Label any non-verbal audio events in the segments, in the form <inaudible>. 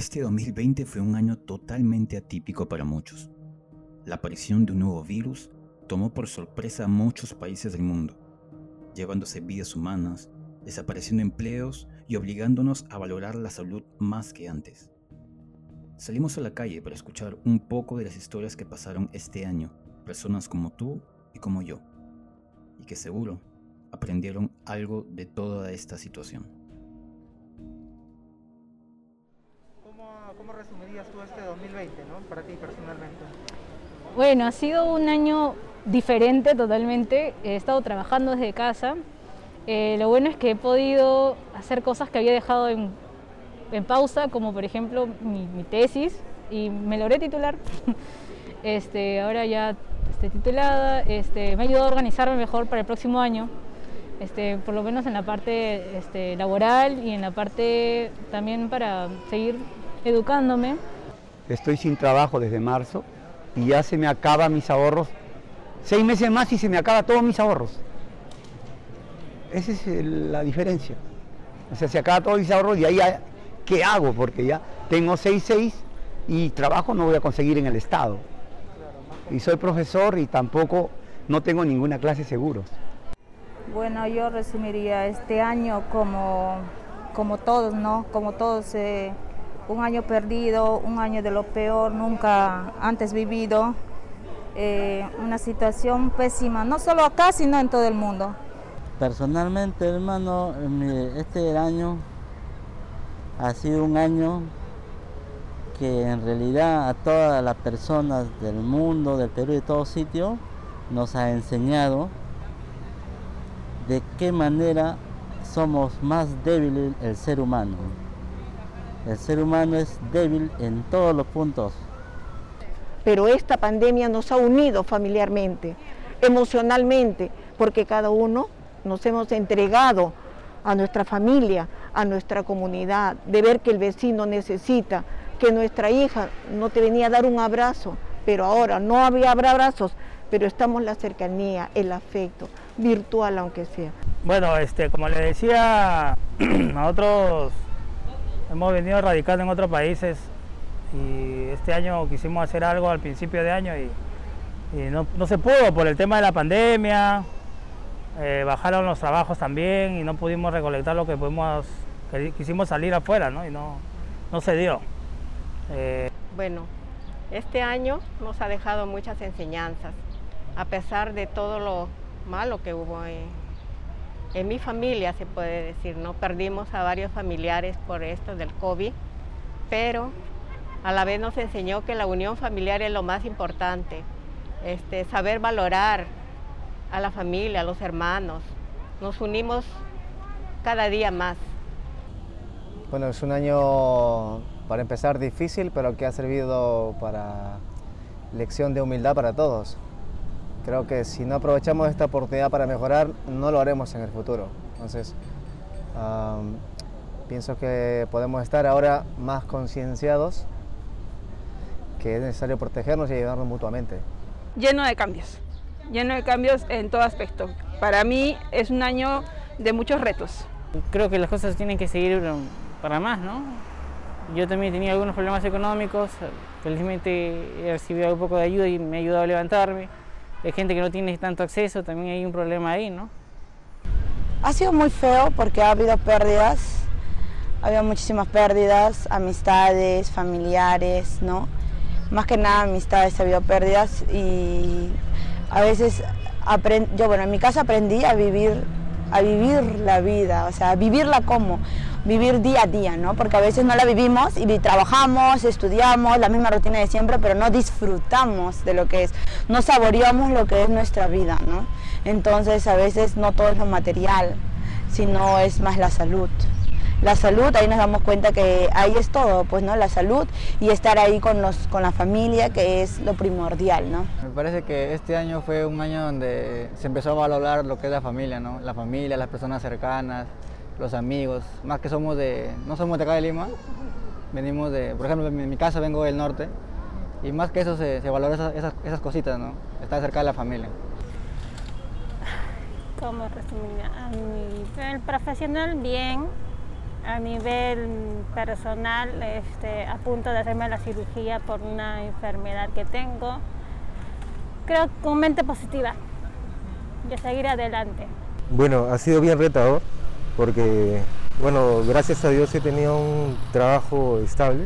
Este 2020 fue un año totalmente atípico para muchos. La aparición de un nuevo virus tomó por sorpresa a muchos países del mundo, llevándose vidas humanas, desapareciendo empleos y obligándonos a valorar la salud más que antes. Salimos a la calle para escuchar un poco de las historias que pasaron este año, personas como tú y como yo, y que seguro aprendieron algo de toda esta situación. ¿Cómo, resumirías tú este 2020 ¿no? para ti personalmente? Bueno, ha sido un año diferente totalmente. He estado trabajando desde casa. Eh, lo bueno es que he podido hacer cosas que había dejado en, pausa, como por ejemplo mi, tesis, y me logré titular. <laughs> este, ahora ya estoy titulada. Este, me ha ayudado a organizarme mejor para el próximo año. Este, por lo menos en la parte este, laboral y en la parte también para seguir educándome. Estoy sin trabajo desde marzo y ya se me acaban mis ahorros. Seis meses más y se me acaba todos mis ahorros. Esa es la diferencia. O sea, se acaba todos mis ahorros y ahí, ¿qué hago? Porque ya tengo seis, seis y trabajo no voy a conseguir en el Estado. Y soy profesor y tampoco no tengo ninguna clase seguros. Bueno, yo resumiría este año como, como todos, ¿no? Como todos. Eh, un año perdido, un año de lo peor nunca antes vivido, eh, una situación pésima, no solo acá, sino en todo el mundo. Personalmente, hermano, este año ha sido un año que en realidad a todas las personas del mundo, del Perú y de todo sitio, nos ha enseñado de qué manera somos más débiles el ser humano. El ser humano es débil en todos los puntos. Pero esta pandemia nos ha unido familiarmente, emocionalmente, porque cada uno nos hemos entregado a nuestra familia, a nuestra comunidad, de ver que el vecino necesita, que nuestra hija no te venía a dar un abrazo, pero ahora no había abrazos, pero estamos la cercanía, el afecto, virtual aunque sea. Bueno, este, como le decía, <clears throat> nosotros hemos venido radicando en otros países y este año quisimos hacer algo al principio de año y, no, se pudo por el tema de la pandemia, eh, bajaron los trabajos también y no pudimos recolectar lo que pudimos, quisimos salir afuera ¿no? y no, no se dio. Eh, bueno, este año nos ha dejado muchas enseñanzas, a pesar de todo lo malo que hubo en, en mi familia se puede decir, ¿no? Perdimos a varios familiares por esto del COVID, pero a la vez nos enseñó que la unión familiar es lo más importante, este, saber valorar a la familia, a los hermanos. Nos unimos cada día más. Bueno, es un año para empezar difícil, pero que ha servido para lección de humildad para todos. Creo que si no aprovechamos esta oportunidad para mejorar, no lo haremos en el futuro. Entonces, pienso que podemos estar ahora más concienciados que es necesario protegernos y ayudarnos mutuamente. Lleno de cambios, lleno de cambios en todo aspecto. Para mí es un año de muchos retos. Creo que las cosas tienen que seguir para más, ¿no? Yo también tenía algunos problemas económicos, felizmente he recibido un poco de ayuda y me ha ayudado a levantarme hay gente que no tiene tanto acceso, también hay un problema ahí, ¿no? Ha sido muy feo porque ha habido pérdidas, ha habido muchísimas pérdidas, amistades, familiares, ¿no? Más que nada amistades ha habido pérdidas y a veces yo, bueno, en mi casa aprendí a vivir, a vivir la vida, o sea, a vivirla como, vivir día a día, ¿no? Porque a veces no la vivimos y trabajamos, estudiamos, la misma rutina de siempre, pero no disfrutamos de lo que es, no saboreamos lo que es nuestra vida, ¿no? Entonces a veces no todo es lo material, sino es más la salud. La salud, ahí nos damos cuenta que ahí es todo, pues, ¿no? La salud y estar ahí con, los, con la familia, que es lo primordial, ¿no? Me parece que este año fue un año donde se empezó a valorar lo que es la familia, ¿no? La familia, las personas cercanas, los amigos, más que somos de, no somos de acá de Lima, venimos de, por ejemplo, en mi casa vengo del norte, y más que eso se, se valora esas, esas, cositas, ¿no? Estar cerca de la familia. ¿Cómo resumir? el profesional bien, a nivel personal este, a punto de hacerme la cirugía por una enfermedad que tengo. Creo con mente positiva de seguir adelante. Bueno, ha sido bien retador porque, bueno, gracias a Dios he tenido un trabajo estable,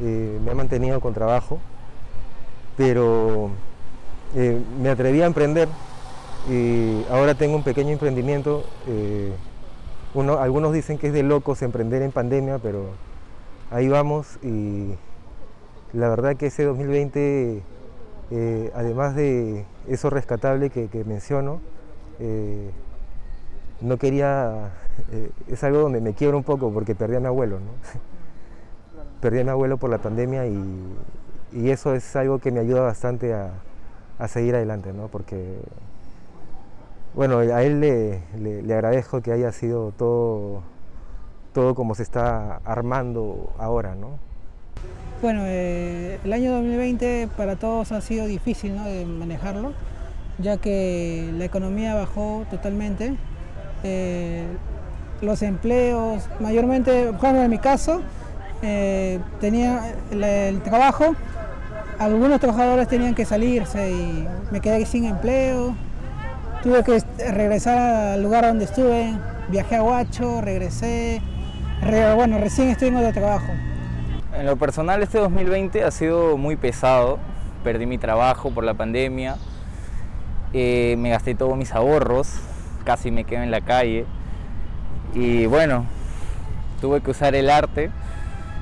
eh, me he mantenido con trabajo, pero eh, me atreví a emprender y ahora tengo un pequeño emprendimiento. Eh, uno, algunos dicen que es de locos emprender en pandemia, pero ahí vamos y la verdad que ese 2020, eh, además de eso rescatable que, menciono, eh, no quería, es algo donde me quiebro un poco porque perdí a mi abuelo, ¿no? perdí a mi abuelo por la pandemia y, eso es algo que me ayuda bastante a, a seguir adelante, ¿no? porque bueno, a él le, agradezco que haya sido todo, todo como se está armando ahora, ¿no? Bueno, eh, el año 2020 para todos ha sido difícil ¿no? de manejarlo, ya que la economía bajó totalmente. Eh, los empleos, mayormente, por ejemplo, en mi caso, eh, tenía el, trabajo, algunos trabajadores tenían que salirse y me quedé sin empleo, Tuve que regresar al lugar donde estuve, viajé a Huacho, regresé, bueno, recién estoy en otro trabajo. En lo personal este 2020 ha sido muy pesado, perdí mi trabajo por la pandemia, eh, me gasté todos mis ahorros, casi me quedo en la calle y bueno, tuve que usar el arte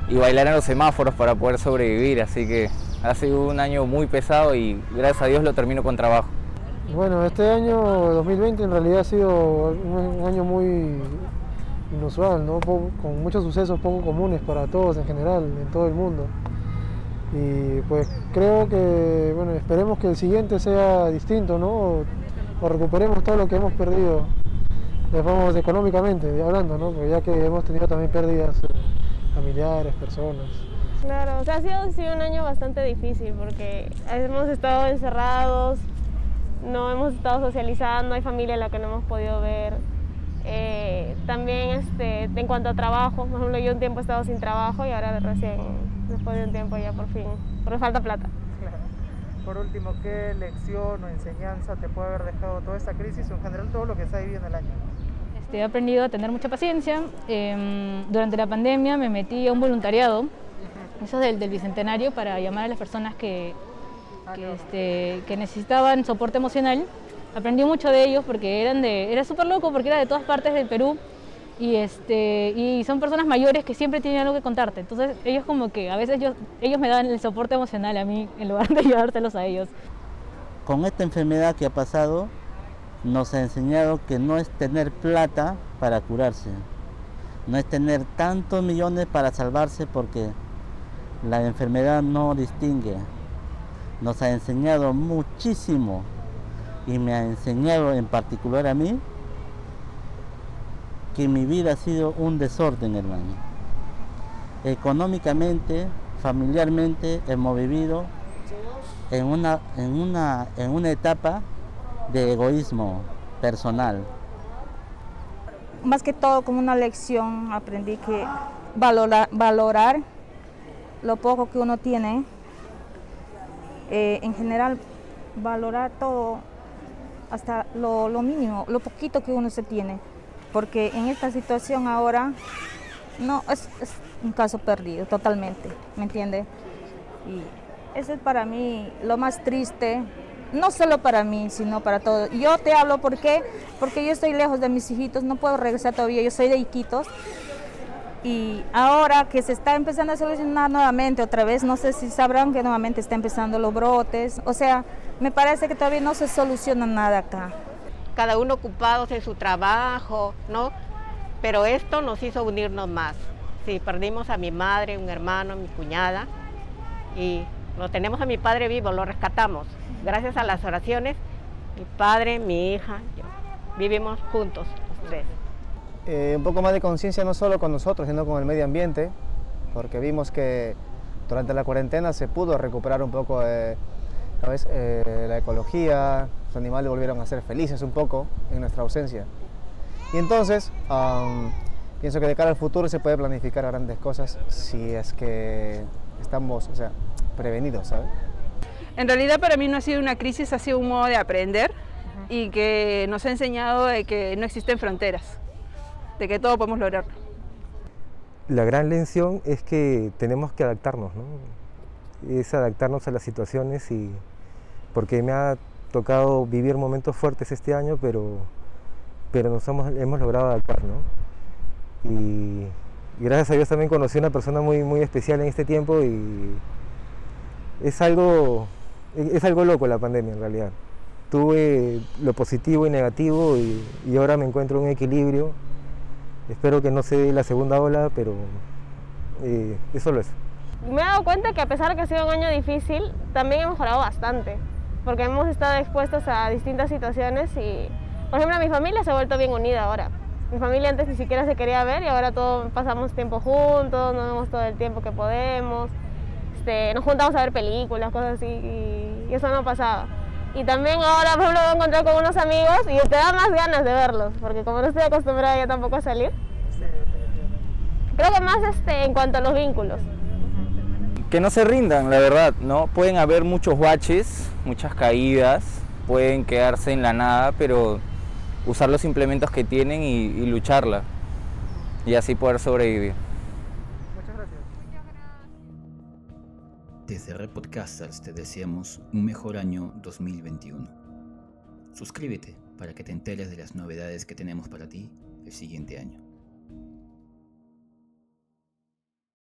y bailar en los semáforos para poder sobrevivir, así que ha sido un año muy pesado y gracias a Dios lo termino con trabajo. Bueno, este año 2020 en realidad ha sido un año muy inusual, ¿no? con muchos sucesos poco comunes para todos en general, en todo el mundo. Y pues creo que, bueno, esperemos que el siguiente sea distinto, ¿no? O, recuperemos todo lo que hemos perdido, digamos, económicamente hablando, ¿no? Porque ya que hemos tenido también pérdidas eh, familiares, personas. Claro, ha sido, ha sido un año bastante difícil porque hemos estado encerrados, no hemos estado socializando, hay familia en la que no hemos podido ver. Eh, también este, en cuanto a trabajo, por ejemplo, yo un tiempo he estado sin trabajo y ahora recién, después de un tiempo ya por fin, porque falta plata. Por último, ¿qué lección o enseñanza te puede haber dejado toda esta crisis o en general todo lo que está viviendo el año? Este, he aprendido a tener mucha paciencia. Em, durante la pandemia me metí a un voluntariado, eso del, del Bicentenario, para llamar a las personas que, que, este, que necesitaban soporte emocional. Aprendí mucho de ellos porque eran de, era súper loco porque era de todas partes del Perú y, este, y son personas mayores que siempre tienen algo que contarte. Entonces ellos como que a veces ellos, ellos me dan el soporte emocional a mí <laughs> en lugar de ayudárselos a ellos. Con esta enfermedad que ha pasado nos ha enseñado que no es tener plata para curarse, no es tener tantos millones para salvarse porque la enfermedad no distingue nos ha enseñado muchísimo y me ha enseñado en particular a mí que mi vida ha sido un desorden, hermano. Económicamente, familiarmente, hemos vivido en una, en una, en una etapa de egoísmo personal. Más que todo como una lección aprendí que valorar, valorar lo poco que uno tiene eh, en general valorar todo hasta lo, mínimo, lo poquito que uno se tiene, porque en esta situación ahora no es, un caso perdido totalmente, ¿me entiende? Y eso es para mí lo más triste, no solo para mí, sino para todos. Yo te hablo porque porque yo estoy lejos de mis hijitos, no puedo regresar todavía, yo soy de Iquitos y ahora que se está empezando a solucionar nuevamente otra vez, no sé si sabrán que nuevamente está empezando los brotes, o sea, me parece que todavía no se soluciona nada acá. Cada uno ocupado en su trabajo, ¿no? Pero esto nos hizo unirnos más. Sí, perdimos a mi madre, un hermano, mi cuñada, y lo tenemos a mi padre vivo, lo rescatamos. Gracias a las oraciones, mi padre, mi hija, yo, vivimos juntos los tres. Eh, un poco más de conciencia no solo con nosotros, sino con el medio ambiente, porque vimos que durante la cuarentena se pudo recuperar un poco eh, eh, la ecología, los animales volvieron a ser felices un poco en nuestra ausencia. Y entonces pienso que de cara al futuro se puede planificar grandes cosas si es que estamos o sea, prevenidos, ¿sabes? En realidad para mí no ha sido una crisis, ha sido un modo de aprender y que nos ha enseñado de que no existen fronteras, de que todo podemos lograrlo. La gran lección es que tenemos que adaptarnos, ¿no? es adaptarnos a las situaciones y porque me ha tocado vivir momentos fuertes este año, pero, pero nos hemos, hemos logrado adaptar, ¿no? Y, gracias a Dios también conocí a una persona muy, muy especial en este tiempo y es algo, es algo loco la pandemia en realidad. Tuve lo positivo y negativo y, y ahora me encuentro en un equilibrio. Espero que no se dé la segunda ola, pero eh, es solo eso me he dado cuenta que a pesar de que ha sido un año difícil, también he mejorado bastante, porque hemos estado expuestos a distintas situaciones y, por ejemplo, mi familia se ha vuelto bien unida ahora. Mi familia antes ni siquiera se quería ver y ahora todos pasamos tiempo juntos, nos vemos todo el tiempo que podemos, este, nos juntamos a ver películas, cosas así, y, eso no pasaba. Y también ahora, por ejemplo, voy a encontrar con unos amigos y te da más ganas de verlos, porque como no estoy acostumbrada ya tampoco a salir. Creo que más este, en cuanto a los vínculos que no se rindan, la verdad, ¿no? Pueden haber muchos baches, muchas caídas, pueden quedarse en la nada, pero usar los implementos que tienen y, y lucharla. Y así poder sobrevivir. Muchas gracias. Desde Red Podcasters te deseamos un mejor año 2021. Suscríbete para que te enteres de las novedades que tenemos para ti el siguiente año.